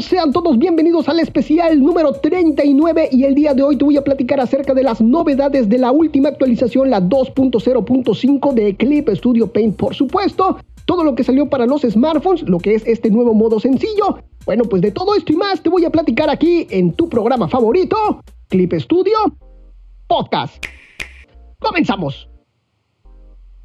Sean todos bienvenidos al especial número 39 y el día de hoy te voy a platicar acerca de las novedades de la última actualización, la 2.0.5 de Clip Studio Paint, por supuesto, todo lo que salió para los smartphones, lo que es este nuevo modo sencillo. Bueno, pues de todo esto y más te voy a platicar aquí en tu programa favorito, Clip Studio Podcast. Comenzamos.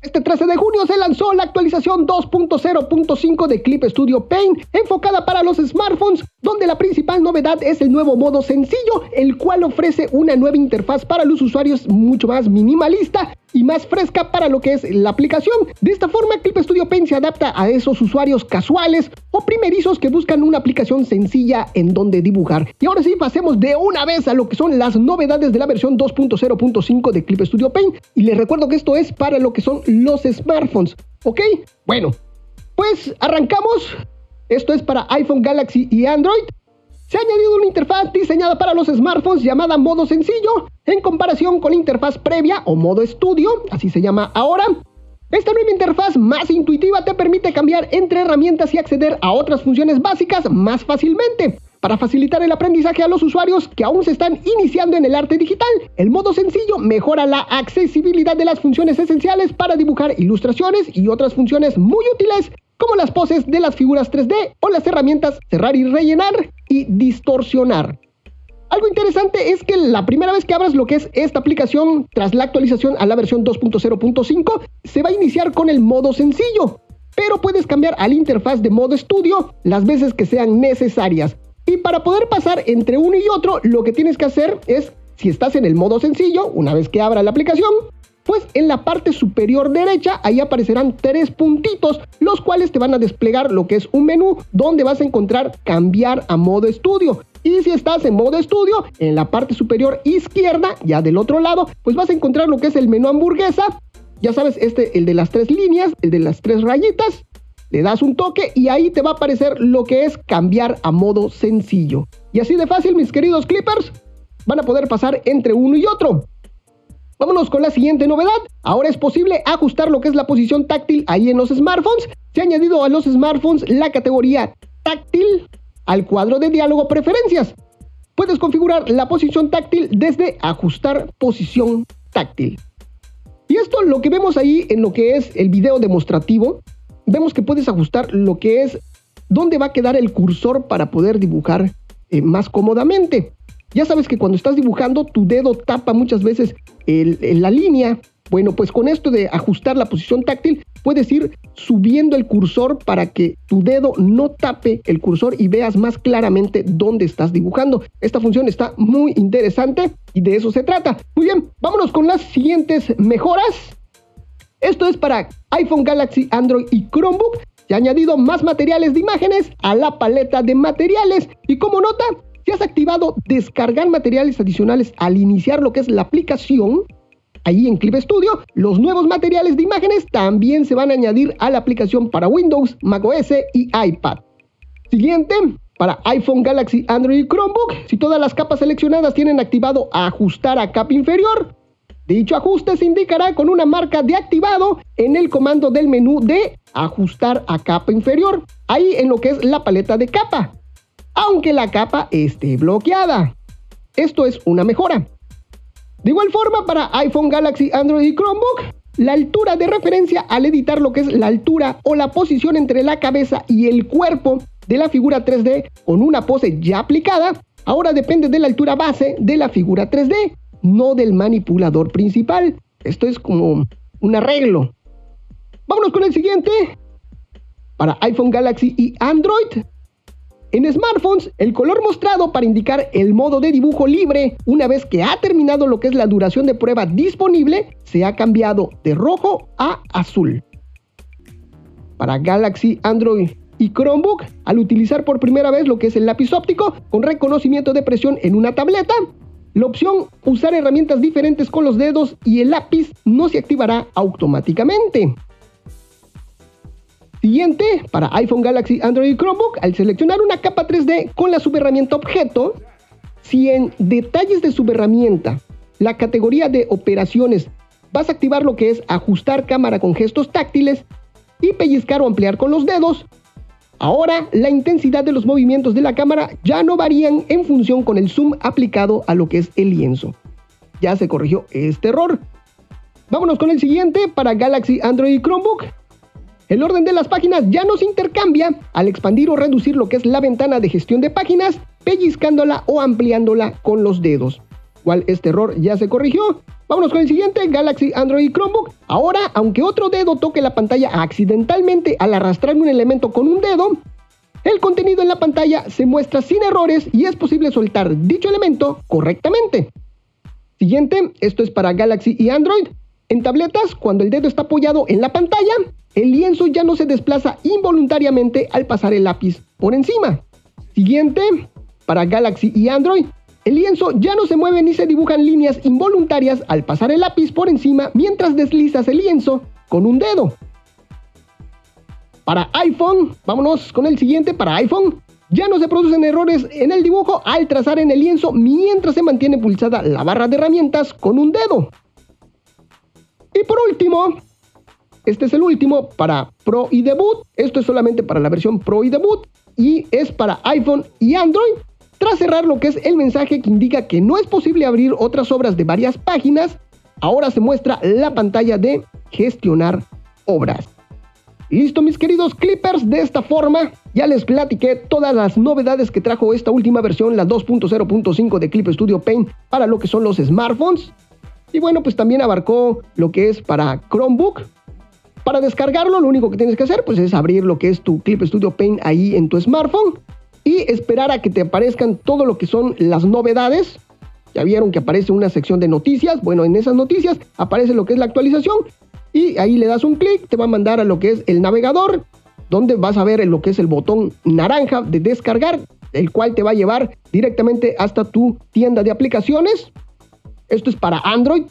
Este 13 de junio se lanzó la actualización 2.0.5 de Clip Studio Paint, enfocada para los smartphones, donde la principal novedad es el nuevo modo sencillo, el cual ofrece una nueva interfaz para los usuarios mucho más minimalista y más fresca para lo que es la aplicación. De esta forma, Clip Studio Paint se adapta a esos usuarios casuales o primerizos que buscan una aplicación sencilla en donde dibujar. Y ahora sí, pasemos de una vez a lo que son las novedades de la versión 2.0.5 de Clip Studio Paint. Y les recuerdo que esto es para lo que son los smartphones, ¿ok? Bueno, pues arrancamos. Esto es para iPhone, Galaxy y Android. Se ha añadido una interfaz diseñada para los smartphones llamada modo sencillo, en comparación con la interfaz previa o modo estudio, así se llama ahora. Esta nueva interfaz más intuitiva te permite cambiar entre herramientas y acceder a otras funciones básicas más fácilmente. Para facilitar el aprendizaje a los usuarios que aún se están iniciando en el arte digital, el modo sencillo mejora la accesibilidad de las funciones esenciales para dibujar ilustraciones y otras funciones muy útiles como las poses de las figuras 3D o las herramientas cerrar y rellenar y distorsionar. Algo interesante es que la primera vez que abras lo que es esta aplicación tras la actualización a la versión 2.0.5 se va a iniciar con el modo sencillo, pero puedes cambiar a la interfaz de modo estudio las veces que sean necesarias. Y para poder pasar entre uno y otro, lo que tienes que hacer es, si estás en el modo sencillo, una vez que abra la aplicación, pues en la parte superior derecha ahí aparecerán tres puntitos, los cuales te van a desplegar lo que es un menú donde vas a encontrar cambiar a modo estudio. Y si estás en modo estudio, en la parte superior izquierda, ya del otro lado, pues vas a encontrar lo que es el menú hamburguesa. Ya sabes, este, el de las tres líneas, el de las tres rayitas. Le das un toque y ahí te va a aparecer lo que es cambiar a modo sencillo. Y así de fácil, mis queridos clippers, van a poder pasar entre uno y otro. Vámonos con la siguiente novedad. Ahora es posible ajustar lo que es la posición táctil ahí en los smartphones. Se ha añadido a los smartphones la categoría táctil al cuadro de diálogo preferencias. Puedes configurar la posición táctil desde ajustar posición táctil. Y esto lo que vemos ahí en lo que es el video demostrativo, vemos que puedes ajustar lo que es dónde va a quedar el cursor para poder dibujar eh, más cómodamente. Ya sabes que cuando estás dibujando, tu dedo tapa muchas veces la línea. Bueno, pues con esto de ajustar la posición táctil, puedes ir subiendo el cursor para que tu dedo no tape el cursor y veas más claramente dónde estás dibujando. Esta función está muy interesante y de eso se trata. Muy bien, vámonos con las siguientes mejoras. Esto es para iPhone, Galaxy, Android y Chromebook. Se ha añadido más materiales de imágenes a la paleta de materiales. Y como nota, si has activado descargar materiales adicionales al iniciar lo que es la aplicación, ahí en Clip Studio, los nuevos materiales de imágenes también se van a añadir a la aplicación para Windows, macOS y iPad. Siguiente, para iPhone, Galaxy, Android y Chromebook, si todas las capas seleccionadas tienen activado ajustar a capa inferior, dicho ajuste se indicará con una marca de activado en el comando del menú de ajustar a capa inferior, ahí en lo que es la paleta de capa aunque la capa esté bloqueada. Esto es una mejora. De igual forma, para iPhone, Galaxy, Android y Chromebook, la altura de referencia al editar lo que es la altura o la posición entre la cabeza y el cuerpo de la figura 3D con una pose ya aplicada, ahora depende de la altura base de la figura 3D, no del manipulador principal. Esto es como un arreglo. Vámonos con el siguiente. Para iPhone, Galaxy y Android, en smartphones, el color mostrado para indicar el modo de dibujo libre, una vez que ha terminado lo que es la duración de prueba disponible, se ha cambiado de rojo a azul. Para Galaxy, Android y Chromebook, al utilizar por primera vez lo que es el lápiz óptico con reconocimiento de presión en una tableta, la opción usar herramientas diferentes con los dedos y el lápiz no se activará automáticamente. Siguiente, para iPhone, Galaxy, Android y Chromebook, al seleccionar una capa 3D con la subherramienta objeto, si en detalles de subherramienta, la categoría de operaciones, vas a activar lo que es ajustar cámara con gestos táctiles y pellizcar o ampliar con los dedos, Ahora la intensidad de los movimientos de la cámara ya no varían en función con el zoom aplicado a lo que es el lienzo. Ya se corrigió este error. Vámonos con el siguiente para Galaxy Android y Chromebook. El orden de las páginas ya no se intercambia al expandir o reducir lo que es la ventana de gestión de páginas, pellizcándola o ampliándola con los dedos. Igual este error ya se corrigió. Vámonos con el siguiente, Galaxy Android Chromebook. Ahora, aunque otro dedo toque la pantalla accidentalmente al arrastrar un elemento con un dedo, el contenido en la pantalla se muestra sin errores y es posible soltar dicho elemento correctamente. Siguiente, esto es para Galaxy y Android. En tabletas, cuando el dedo está apoyado en la pantalla, el lienzo ya no se desplaza involuntariamente al pasar el lápiz por encima. Siguiente, para Galaxy y Android, el lienzo ya no se mueve ni se dibujan líneas involuntarias al pasar el lápiz por encima mientras deslizas el lienzo con un dedo. Para iPhone, vámonos con el siguiente, para iPhone, ya no se producen errores en el dibujo al trazar en el lienzo mientras se mantiene pulsada la barra de herramientas con un dedo. Y por último, este es el último para Pro y Debut. Esto es solamente para la versión Pro y Debut y es para iPhone y Android. Tras cerrar lo que es el mensaje que indica que no es posible abrir otras obras de varias páginas, ahora se muestra la pantalla de gestionar obras. Listo mis queridos clippers, de esta forma ya les platiqué todas las novedades que trajo esta última versión, la 2.0.5 de Clip Studio Paint para lo que son los smartphones. Y bueno, pues también abarcó lo que es para Chromebook. Para descargarlo, lo único que tienes que hacer pues es abrir lo que es tu Clip Studio Paint ahí en tu smartphone y esperar a que te aparezcan todo lo que son las novedades. Ya vieron que aparece una sección de noticias. Bueno, en esas noticias aparece lo que es la actualización y ahí le das un clic, te va a mandar a lo que es el navegador, donde vas a ver lo que es el botón naranja de descargar, el cual te va a llevar directamente hasta tu tienda de aplicaciones. Esto es para Android.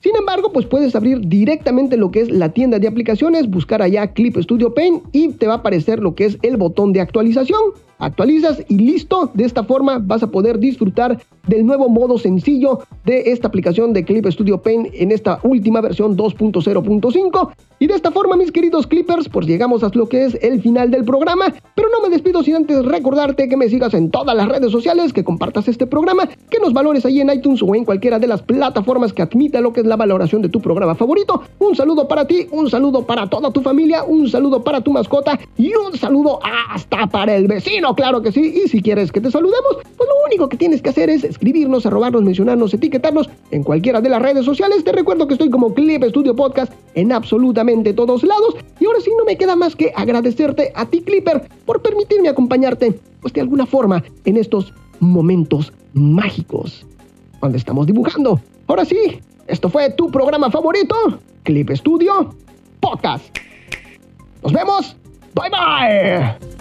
Sin embargo, pues puedes abrir directamente lo que es la tienda de aplicaciones, buscar allá Clip Studio Paint y te va a aparecer lo que es el botón de actualización actualizas y listo. De esta forma vas a poder disfrutar del nuevo modo sencillo de esta aplicación de Clip Studio Paint en esta última versión 2.0.5. Y de esta forma, mis queridos clippers, pues llegamos a lo que es el final del programa. Pero no me despido sin antes recordarte que me sigas en todas las redes sociales, que compartas este programa, que nos valores ahí en iTunes o en cualquiera de las plataformas que admita lo que es la valoración de tu programa favorito. Un saludo para ti, un saludo para toda tu familia, un saludo para tu mascota y un saludo hasta para el vecino, claro que sí. Y si quieres que te saludemos, pues lo único que tienes que hacer es escribirnos, arrobarnos, mencionarnos, etiquetarnos en cualquiera de las redes sociales. Te recuerdo que estoy como Clip Studio Podcast en absolutamente todos lados. Y ahora sí no me queda más que agradecerte a ti, Clipper, por permitirme acompañarte, pues de alguna forma, en estos momentos mágicos cuando estamos dibujando. Ahora sí, esto fue tu programa favorito, Clip Studio Podcast. Nos vemos. Bye bye.